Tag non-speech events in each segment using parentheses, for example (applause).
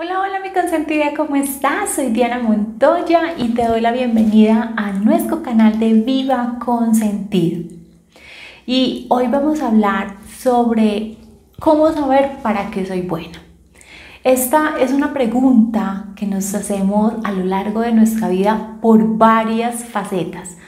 Hola, hola mi consentida, ¿cómo estás? Soy Diana Montoya y te doy la bienvenida a nuestro canal de Viva Consentido. Y hoy vamos a hablar sobre cómo saber para qué soy buena. Esta es una pregunta que nos hacemos a lo largo de nuestra vida por varias facetas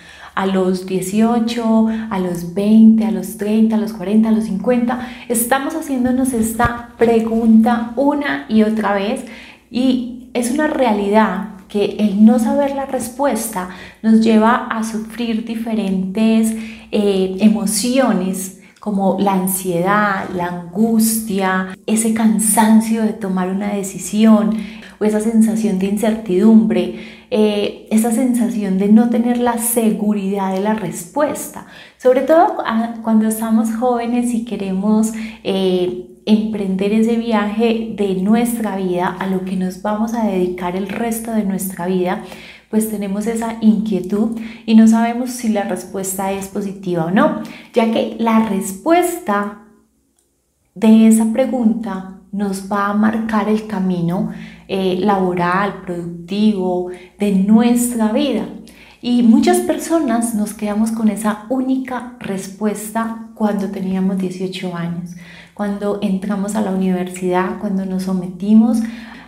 a los 18, a los 20, a los 30, a los 40, a los 50, estamos haciéndonos esta pregunta una y otra vez y es una realidad que el no saber la respuesta nos lleva a sufrir diferentes eh, emociones como la ansiedad, la angustia, ese cansancio de tomar una decisión o esa sensación de incertidumbre eh, esa sensación de no tener la seguridad de la respuesta, sobre todo cuando estamos jóvenes y queremos eh, emprender ese viaje de nuestra vida a lo que nos vamos a dedicar el resto de nuestra vida, pues tenemos esa inquietud y no sabemos si la respuesta es positiva o no, ya que la respuesta de esa pregunta nos va a marcar el camino eh, laboral, productivo de nuestra vida. Y muchas personas nos quedamos con esa única respuesta cuando teníamos 18 años, cuando entramos a la universidad, cuando nos sometimos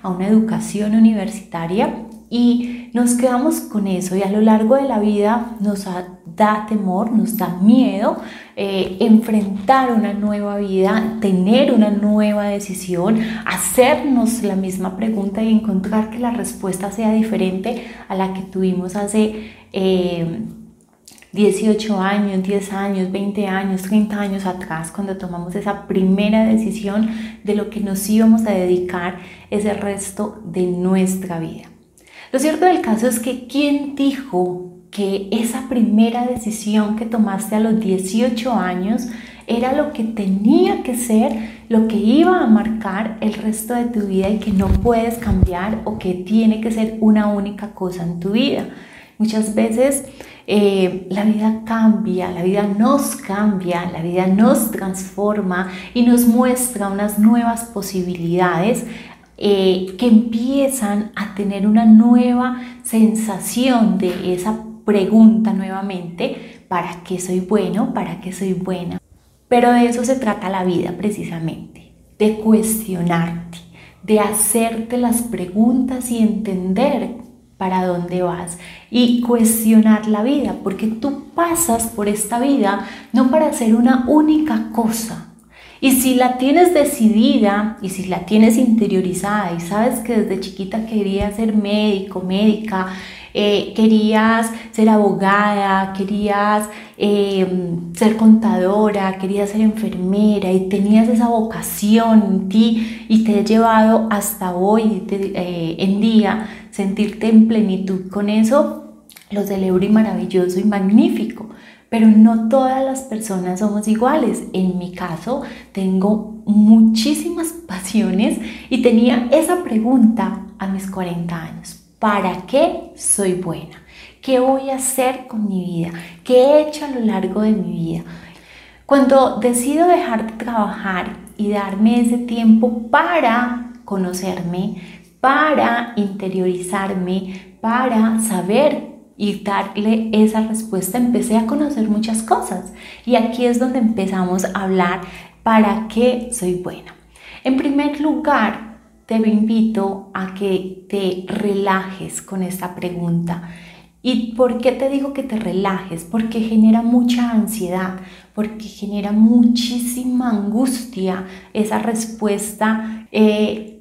a una educación universitaria y nos quedamos con eso y a lo largo de la vida nos da temor, nos da miedo eh, enfrentar una nueva vida, tener una nueva decisión, hacernos la misma pregunta y encontrar que la respuesta sea diferente a la que tuvimos hace 18 eh, años, 10 años, 20 años, 30 años atrás, cuando tomamos esa primera decisión de lo que nos íbamos a dedicar ese resto de nuestra vida. Lo cierto del caso es que ¿quién dijo que esa primera decisión que tomaste a los 18 años era lo que tenía que ser, lo que iba a marcar el resto de tu vida y que no puedes cambiar o que tiene que ser una única cosa en tu vida? Muchas veces eh, la vida cambia, la vida nos cambia, la vida nos transforma y nos muestra unas nuevas posibilidades eh, que empiezan a tener una nueva sensación de esa pregunta nuevamente, ¿para qué soy bueno? ¿Para qué soy buena? Pero de eso se trata la vida precisamente, de cuestionarte, de hacerte las preguntas y entender para dónde vas y cuestionar la vida, porque tú pasas por esta vida no para hacer una única cosa, y si la tienes decidida y si la tienes interiorizada y sabes que desde chiquita querías ser médico, médica, eh, querías ser abogada, querías eh, ser contadora, querías ser enfermera y tenías esa vocación en ti y te ha llevado hasta hoy eh, en día sentirte en plenitud con eso, lo celebro y maravilloso y magnífico pero no todas las personas somos iguales. En mi caso, tengo muchísimas (laughs) pasiones y tenía esa pregunta a mis 40 años. ¿Para qué soy buena? ¿Qué voy a hacer con mi vida? ¿Qué he hecho a lo largo de mi vida? Cuando decido dejar de trabajar y darme ese tiempo para conocerme, para interiorizarme, para saber y darle esa respuesta empecé a conocer muchas cosas. Y aquí es donde empezamos a hablar para qué soy buena. En primer lugar, te invito a que te relajes con esta pregunta. ¿Y por qué te digo que te relajes? Porque genera mucha ansiedad, porque genera muchísima angustia esa respuesta eh,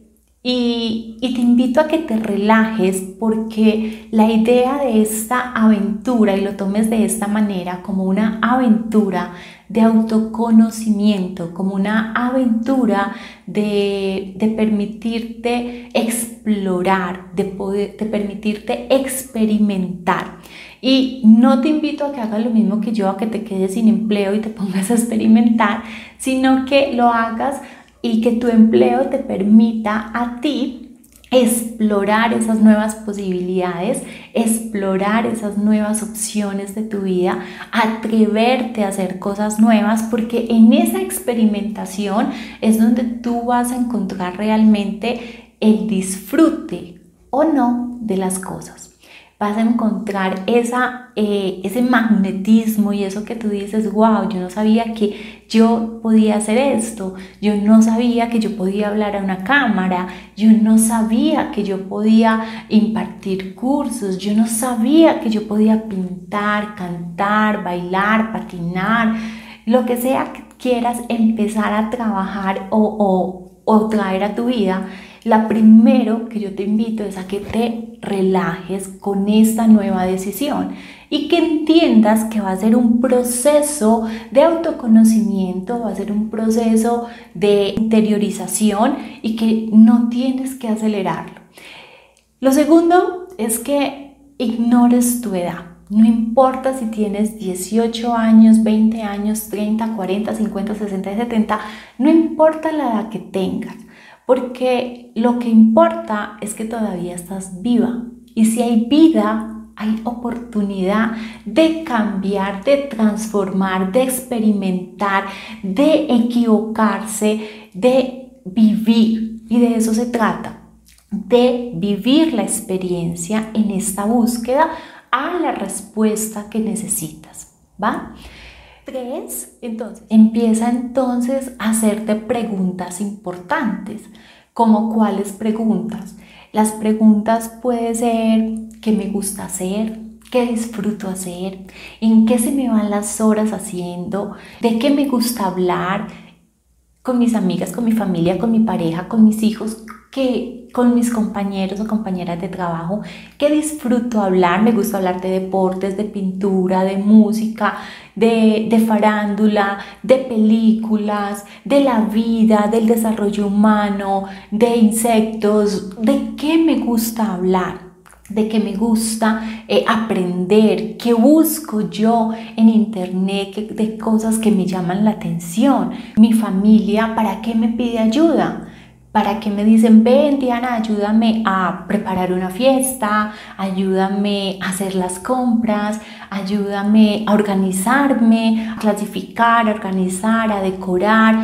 y, te invito a que te relajes porque la idea de esta aventura, y lo tomes de esta manera, como una aventura de autoconocimiento, como una aventura de, permitirte explorar, de, poder, de permitirte experimentar. Y no te invito a que hagas lo mismo que yo, a que te quedes sin empleo y te (laughs) pongas a experimentar, sino que lo hagas y que tu empleo te permita a ti explorar esas nuevas posibilidades, explorar esas nuevas opciones de tu vida, atreverte a hacer cosas nuevas, porque en esa experimentación es donde tú vas a encontrar realmente el disfrute o no de las cosas vas a encontrar esa, eh, ese magnetismo y eso que tú dices, wow, yo no sabía que yo podía hacer esto, yo no sabía que yo podía hablar a una cámara, yo no sabía que yo podía impartir cursos, yo no sabía que yo podía pintar, cantar, bailar, patinar, lo que sea que quieras empezar a trabajar o, o, o traer a tu vida la primero que yo te invito es a que te relajes con esta nueva decisión y que entiendas que va a ser un proceso de autoconocimiento, va a ser un proceso de interiorización y que no tienes que acelerarlo. Lo segundo es que ignores tu edad. No importa si tienes 18 años, 20 años, 30, 40, 50, 60, 70, no importa la edad que tengas porque lo que importa es que todavía estás viva. Y si hay vida, hay oportunidad de cambiar, de transformar, de experimentar, de equivocarse, de vivir. Y de eso se trata, de vivir la experiencia en esta búsqueda a la respuesta que necesitas. ¿Va? Entonces, empieza entonces a hacerte preguntas importantes, como cuáles preguntas. Las preguntas puede ser qué me gusta hacer, qué disfruto hacer, en qué se me van las horas haciendo, de qué me gusta hablar con mis amigas, con mi familia, con mi pareja, con mis hijos, que con mis compañeros o compañeras de trabajo, que disfruto hablar, me gusta hablar de deportes, de pintura, de música, de, de farándula, de películas, de la vida, del desarrollo humano, de insectos, de qué me gusta hablar de qué me gusta eh, aprender, qué busco yo en internet, de cosas que me llaman la atención. Mi familia, ¿para qué me pide ayuda? Para que me dicen, ven Diana, ayúdame a preparar una fiesta, ayúdame a hacer las compras, ayúdame a organizarme, a clasificar, a organizar, a decorar.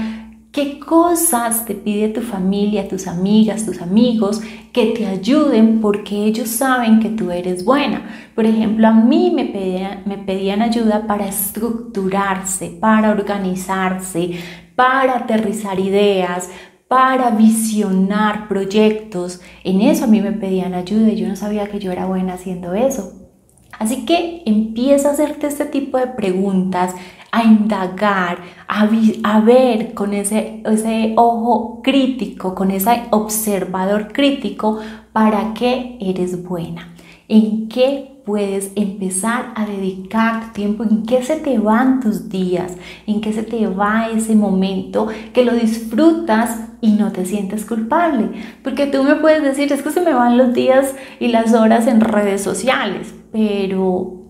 ¿Qué cosas te pide tu familia, tus amigas, tus amigos que te ayuden porque ellos saben que tú eres buena? Por ejemplo, a mí me pedían, me pedían ayuda para estructurarse, para organizarse, para aterrizar ideas, para visionar proyectos. En eso a mí me pedían ayuda y yo no sabía que yo era buena haciendo eso. Así que empieza a hacerte este tipo de preguntas, a indagar, a, ver con ese, ese ojo crítico, con ese observador crítico, para qué eres buena, en qué puedes empezar a dedicar tiempo, en qué se te van tus días, en qué se te va ese momento, que lo disfrutas y no te sientes culpable. Porque tú me puedes decir, es que se me van los días y las horas en redes sociales, pero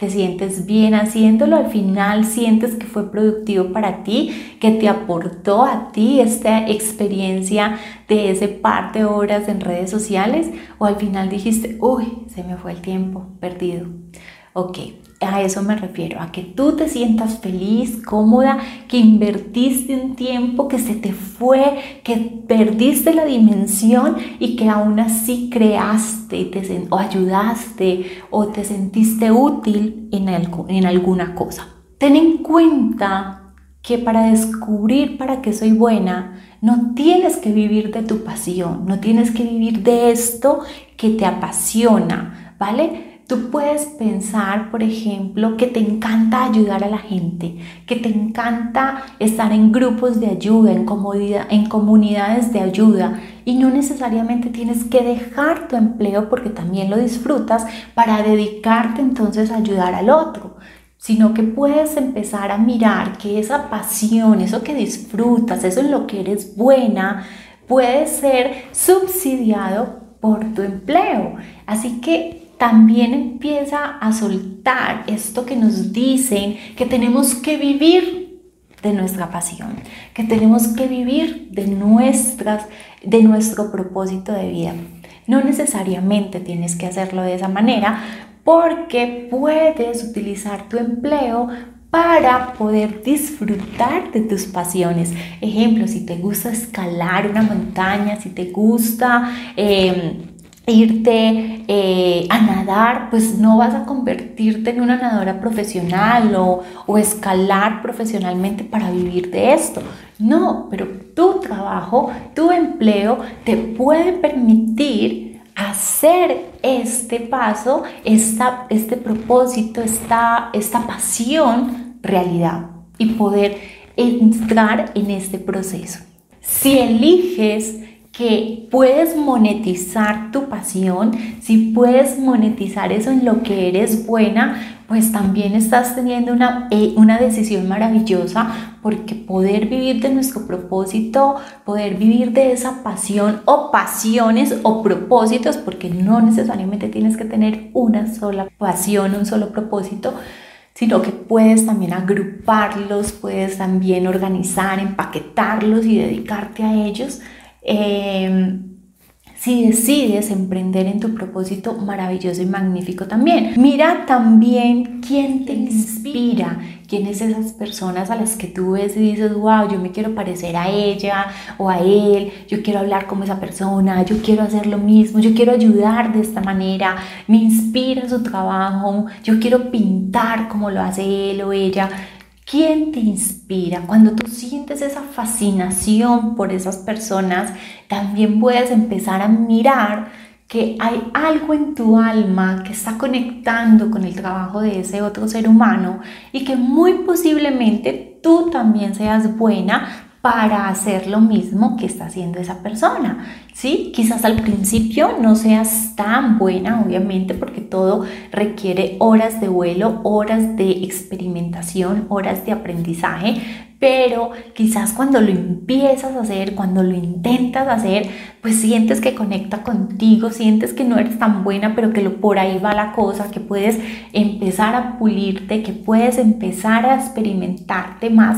te sientes bien haciéndolo, al final sientes que fue productivo para ti, que te aportó a ti esta experiencia de ese par de horas en redes sociales, o al final dijiste, uy, se me fue el tiempo perdido. Ok, a eso me refiero, a que tú te sientas feliz, cómoda, que invertiste un tiempo, que se te fue, que perdiste la dimensión y que aún así creaste te, o ayudaste o te sentiste útil en, en alguna cosa. Ten en cuenta que para descubrir para qué soy buena, no tienes que vivir de tu pasión, no tienes que vivir de esto que te apasiona, ¿vale? Tú puedes pensar, por ejemplo, que te encanta ayudar a la gente, que te encanta estar en grupos de ayuda, en, en comunidades de ayuda y no necesariamente tienes que dejar tu empleo porque también lo disfrutas para dedicarte entonces a ayudar al otro sino que puedes empezar a mirar que esa pasión, eso que disfrutas, eso en lo que eres buena, puede ser subsidiado por tu empleo. Así que también empieza a soltar esto que nos dicen que tenemos que vivir de nuestra pasión, que tenemos que vivir de nuestras de nuestro propósito de vida. No necesariamente tienes que hacerlo de esa manera porque puedes utilizar tu empleo para poder disfrutar de tus pasiones. Ejemplo, si te gusta escalar una montaña, si te gusta... Em, irte eh, a nadar, pues no vas a convertirte en una nadadora profesional o, o, escalar profesionalmente para vivir de esto. No, pero tu trabajo, tu empleo te puede permitir hacer este paso, esta, este propósito, esta, esta pasión realidad y poder entrar en este proceso. Si eliges que puedes monetizar tu pasión, si puedes monetizar eso en lo que eres buena, pues también estás teniendo una, eh, una decisión maravillosa porque poder vivir de nuestro propósito, poder vivir de esa pasión o pasiones o propósitos, porque no necesariamente tienes que tener una sola pasión, un solo propósito, sino que puedes también agruparlos, puedes también organizar, empaquetarlos y dedicarte a ellos Em, si decides emprender en tu propósito maravilloso y magnífico también. Mira también quién te inspira, quiénes esas personas a las que tú ves y dices, wow, yo me quiero parecer a ella o a él, yo quiero hablar como esa persona, yo quiero hacer lo mismo, yo quiero ayudar de esta manera, me inspira su trabajo, yo quiero pintar como lo hace él o ella. ¿Quién te inspira? Cuando tú sientes esa fascinación por esas personas, también puedes empezar a mirar que hay algo en tu alma que está conectando con el trabajo de ese otro ser humano y que muy posiblemente tú también seas buena para hacer lo mismo que está haciendo esa persona. ¿sí? Quizás al principio no seas tan buena, obviamente, porque todo requiere horas de vuelo, horas de experimentación, horas de aprendizaje, pero quizás cuando lo empiezas a hacer, cuando lo intentas hacer, pues sientes que conecta contigo, sientes que no eres tan buena, pero que por ahí va la cosa, que puedes empezar a pulirte, que puedes empezar a experimentarte más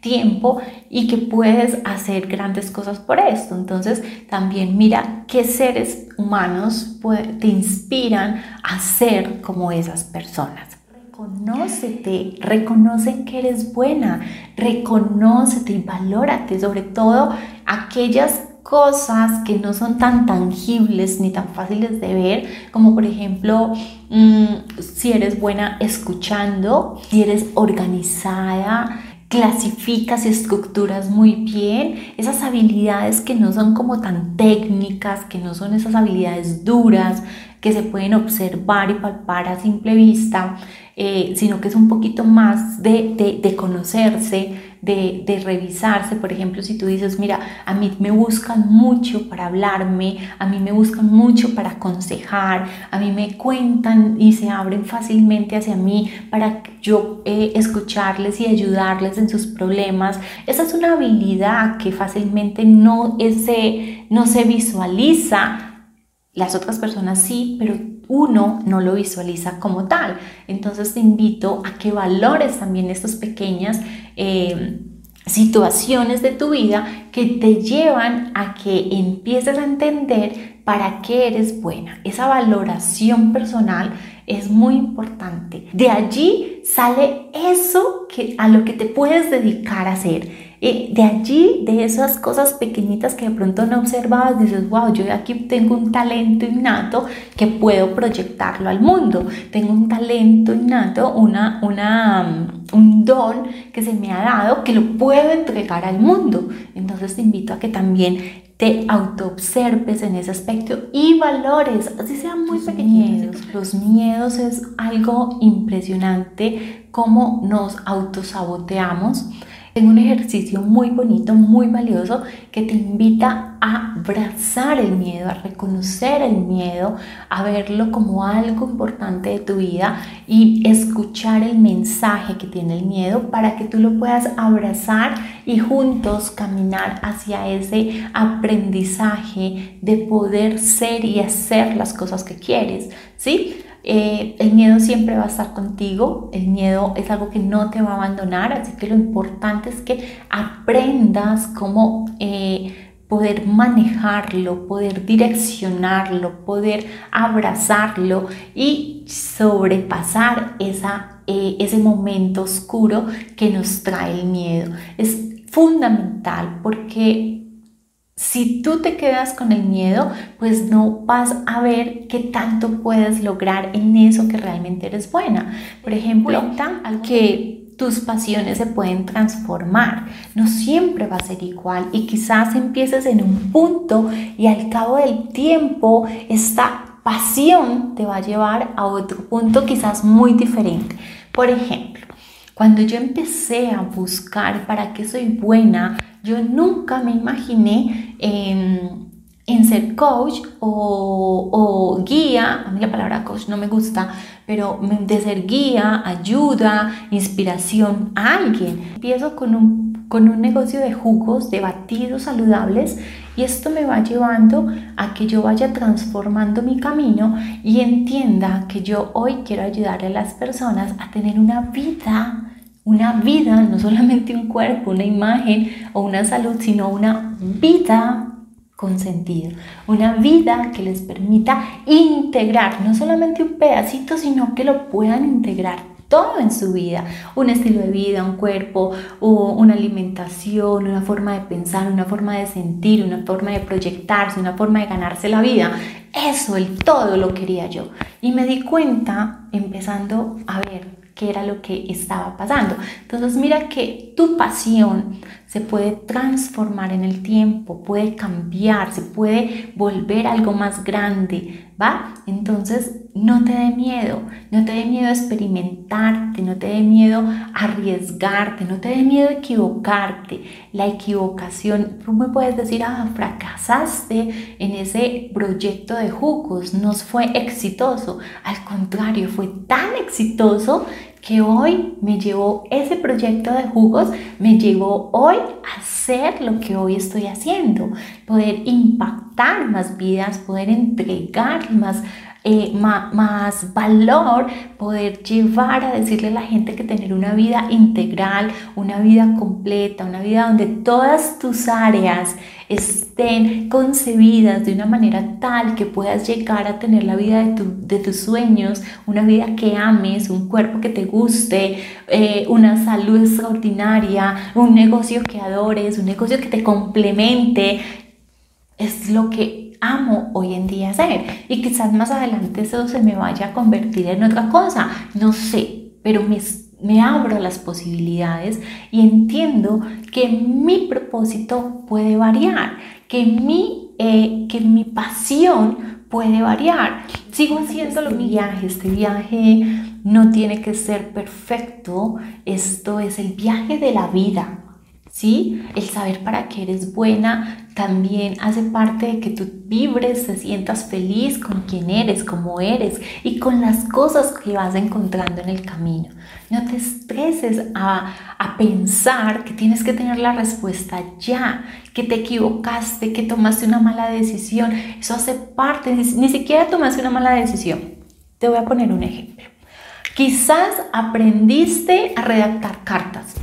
tiempo y que puedes hacer grandes cosas por esto. Entonces también mira qué seres humanos te inspiran a ser como esas personas. Reconócete, reconoce que eres buena, reconócete y valórate, sobre todo aquellas cosas que no son tan tangibles ni tan fáciles de ver, como por ejemplo mm, si eres buena escuchando, si eres organizada, clasificas y estructuras muy bien, esas habilidades que no son como tan técnicas, que no son esas habilidades duras, que se pueden observar y palpar a simple vista, eh, sino que es un poquito más de, de, de conocerse, de, revisarse. Por ejemplo, si tú dices, mira, a mí me buscan mucho para hablarme, a mí me buscan mucho para aconsejar, a mí me cuentan y se abren fácilmente hacia mí para yo eh, escucharles y ayudarles en sus problemas. Esa es una habilidad que fácilmente no, ese, no se visualiza. Las otras personas sí, pero uno no lo visualiza como tal. Entonces te invito a que valores también estas pequeñas eh, situaciones de tu vida que te llevan a que empieces a entender para qué eres buena. Esa valoración personal es muy importante. De allí sale eso que, a lo que te puedes dedicar a hacer y de allí, de esas cosas pequeñitas que de pronto no observabas, dices, wow, yo aquí tengo un talento innato que puedo proyectarlo al mundo. Tengo un talento innato, una, una, un don que se me ha dado que lo puedo entregar al mundo. Entonces te invito a que también te autoobserves en ese aspecto y valores, así sean muy pequeños. Los miedos es algo impresionante cómo nos autosaboteamos tengo un ejercicio muy bonito, muy valioso, que te invita a abrazar el miedo, a reconocer el miedo, a verlo como algo importante de tu vida y escuchar el mensaje que tiene el miedo para que tú lo puedas abrazar y juntos caminar hacia ese aprendizaje de poder ser y hacer las cosas que quieres, ¿sí? Eh, el miedo siempre va a estar contigo, el miedo es algo que no te va a abandonar, así que lo importante es que aprendas cómo eh, poder manejarlo, poder direccionarlo, poder abrazarlo y sobrepasar esa eh, ese momento oscuro que nos trae el miedo. Es fundamental porque si tú te quedas con el miedo, pues no vas a ver qué tanto puedes lograr en eso que realmente eres buena. Por ejemplo, que tus pasiones se pueden transformar. No siempre va a ser igual y quizás empieces en un punto y al cabo del tiempo esta pasión te va a llevar a otro punto quizás muy diferente. Por ejemplo, cuando yo empecé a buscar para qué soy buena, yo nunca me imaginé en, ser coach o, o, guía, a mí la palabra coach no me gusta, pero de ser guía, ayuda, inspiración a alguien. Empiezo con un, con un negocio de jugos, de batidos saludables y esto me va llevando a que yo vaya transformando mi camino y entienda que yo hoy quiero ayudar a las personas a tener una vida una vida, no solamente un cuerpo, una imagen o una salud, sino una vida con sentido, una vida que les permita integrar no solamente un pedacito, sino que lo puedan integrar todo en su vida, un estilo de vida, un cuerpo, una alimentación, una forma de pensar, una forma de sentir, una forma de proyectarse, una forma de ganarse la vida. Eso, el todo lo quería yo. Y me di cuenta, empezando a ver qué era lo que estaba pasando. Entonces mira que tu pasión se puede transformar en el tiempo, puede cambiar, se puede volver algo más grande, ¿va? Entonces no te dé miedo, no te dé miedo experimentarte, no te dé miedo arriesgarte, no te dé miedo equivocarte. La equivocación, tú me puedes decir, ah, fracasaste en ese proyecto de jugos, no fue exitoso. Al contrario, fue tan exitoso que hoy me llevó ese proyecto de jugos, me llevó hoy a hacer lo que hoy estoy haciendo, poder impactar más vidas, poder entregar más eh, más, valor poder llevar a decirle a la gente que tener una vida integral, una vida completa, una vida donde todas tus áreas estén concebidas de una manera tal que puedas llegar a tener la vida de, tus sueños, una vida que ames, un cuerpo que te guste, eh, una salud extraordinaria, un negocio que adores, un negocio que te complemente. Es lo que amo hoy en día hacer. Y quizás más adelante eso se me vaya a convertir en otra cosa, no sé, pero me, me abro a las posibilidades y entiendo que mi propósito puede variar, que mi, eh, que mi pasión puede variar. Sigo haciendo este viaje, este viaje no tiene que ser perfecto, esto es el viaje de la vida. ¿Sí? El saber para qué eres buena también hace parte de que tú vibres, te sientas feliz con quien eres, como eres y con las cosas que vas encontrando en el camino. No te estreses a, a pensar que tienes que tener la respuesta ya, que te equivocaste, que tomaste una mala decisión. Eso hace parte, ni siquiera tomaste una mala decisión. Te voy a poner un ejemplo. Quizás aprendiste a redactar cartas,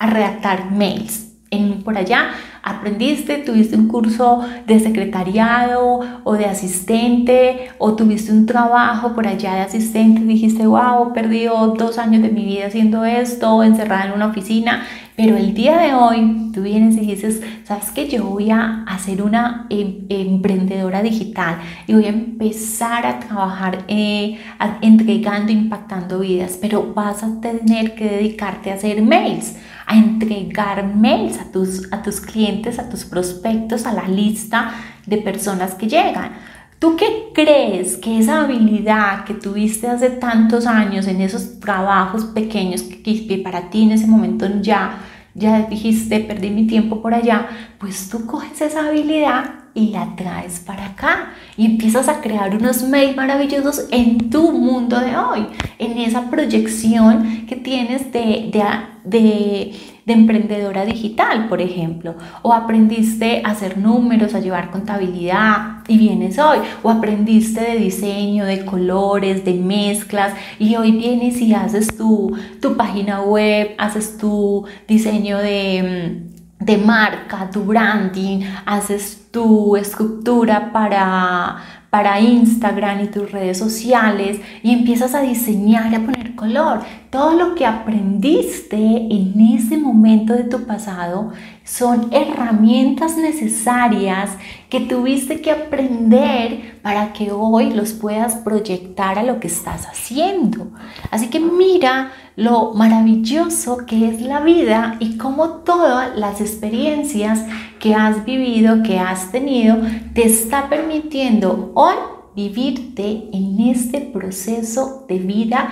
a redactar mails. En, por allá aprendiste, tuviste un curso de secretariado o de asistente o tuviste un trabajo por allá de asistente y dijiste, wow, perdí dos años de mi vida haciendo esto, encerrada en una oficina, pero el día de hoy tú vienes y dices, sabes que yo voy a hacer una em, emprendedora digital y voy a empezar a trabajar eh, entregando, impactando vidas, pero vas a tener que dedicarte a hacer mails a entregar mails a tus, a tus clientes, a tus prospectos, a la lista de personas que llegan. ¿Tú qué crees que esa habilidad que tuviste hace tantos años en esos trabajos pequeños que, para ti en ese momento ya, ya dijiste, perdí mi tiempo por allá, pues tú coges esa habilidad y la traes para acá. Y empiezas a crear unos mails maravillosos en tu mundo de hoy, en esa proyección que tienes de, de, de, de emprendedora digital, por ejemplo, o aprendiste a hacer números, a llevar contabilidad y vienes hoy, o aprendiste de diseño, de colores, de mezclas y hoy vienes y haces tu, tu página web, haces tu diseño de de marca, tu branding, haces tu estructura para, para Instagram y tus redes sociales y empiezas a diseñar y a poner color. Todo lo que aprendiste en ese momento de tu pasado son herramientas necesarias que tuviste que aprender para que hoy los puedas proyectar a lo que estás haciendo. Así que mira lo maravilloso que es la vida y cómo todas las experiencias que has vivido, que has tenido, te está permitiendo hoy vivirte en este proceso de vida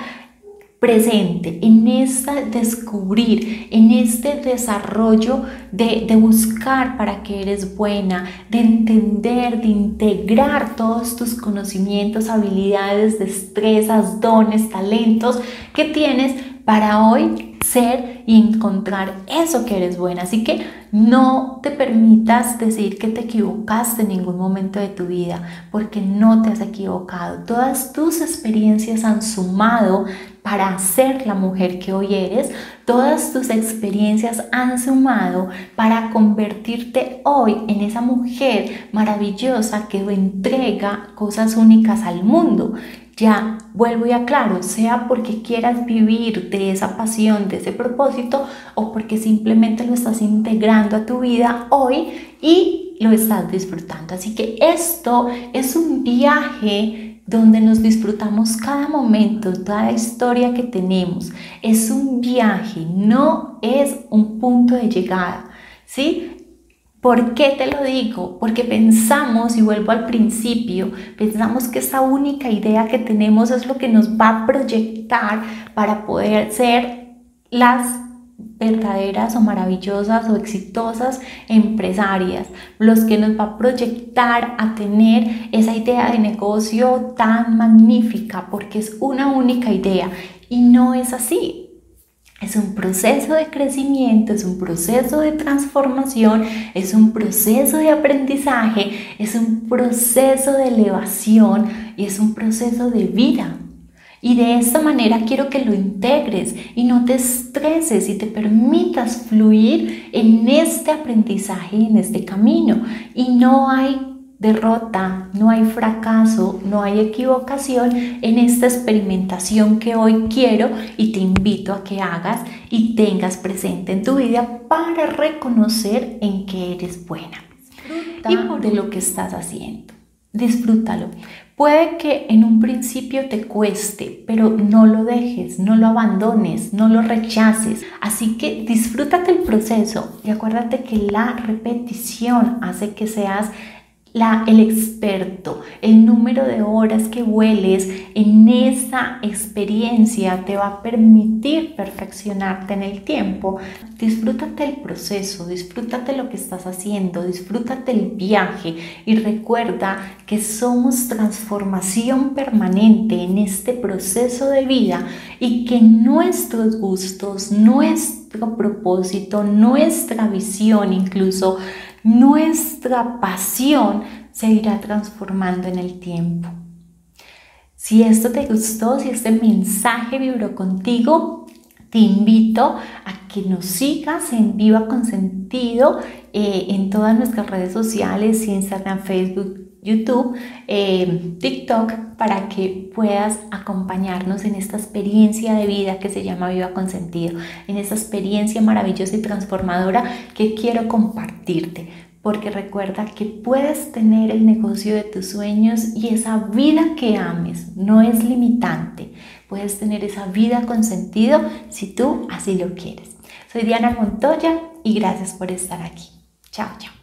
presente, en este descubrir, en este desarrollo de, de, buscar para que eres buena, de entender, de integrar todos tus conocimientos, habilidades, destrezas, dones, talentos que tienes para hoy ser y encontrar eso que eres buena. Así que no te permitas decir que te equivocaste en ningún momento de tu vida, porque no te has equivocado. Todas tus experiencias han sumado para ser la mujer que hoy eres. Todas tus experiencias han sumado para convertirte hoy en esa mujer maravillosa que entrega cosas únicas al mundo. Ya vuelvo y aclaro, sea porque quieras vivir de esa pasión, de ese propósito, o porque simplemente lo estás integrando a tu vida hoy y lo estás disfrutando. Así que esto es un viaje donde nos disfrutamos cada momento, toda historia que tenemos. Es un viaje, no es un punto de llegada. ¿Sí? ¿Por qué te lo digo? Porque pensamos, y vuelvo al principio, pensamos que esa única idea que tenemos es lo que nos va a proyectar para poder ser las verdaderas o maravillosas o exitosas empresarias, los que nos va a proyectar a tener esa idea de negocio tan magnífica, porque es una única idea y no es así. Es un proceso de crecimiento, es un proceso de transformación, es un proceso de aprendizaje, es un proceso de elevación y es un proceso de vida. Y de esta manera quiero que lo integres y no te estreses y te permitas fluir en este aprendizaje en este camino. Y no hay derrota, no hay fracaso, no hay equivocación en esta experimentación que hoy quiero y te invito a que hagas y tengas presente en tu vida para reconocer en qué eres buena y por de lo que estás haciendo. Disfrútalo. Puede que en un principio te cueste, pero no lo dejes, no lo abandones, no lo rechaces. Así que disfrútate el proceso y acuérdate que la repetición hace que seas el experto, el número de horas que vueles en esa experiencia te va a permitir perfeccionarte en el tiempo. Disfrútate el proceso, disfrútate lo que estás haciendo, disfrútate el viaje y recuerda que somos transformación permanente en este proceso de vida y que nuestros gustos, nuestro propósito, nuestra visión incluso nuestra pasión se irá transformando en el tiempo. Si esto te gustó, si este mensaje vibró contigo, te invito a que nos sigas en Viva con Sentido eh, en todas nuestras redes sociales, Instagram, Facebook, YouTube, eh, TikTok, para que puedas acompañarnos en esta experiencia de vida que se llama Viva con Sentido, en esta experiencia maravillosa y transformadora que quiero compartirte. Porque recuerda que puedes tener el negocio de tus sueños y esa vida que ames no es limitante. Puedes tener esa vida con sentido si tú así lo quieres. Soy Diana Montoya y gracias por estar aquí. Chao, chao.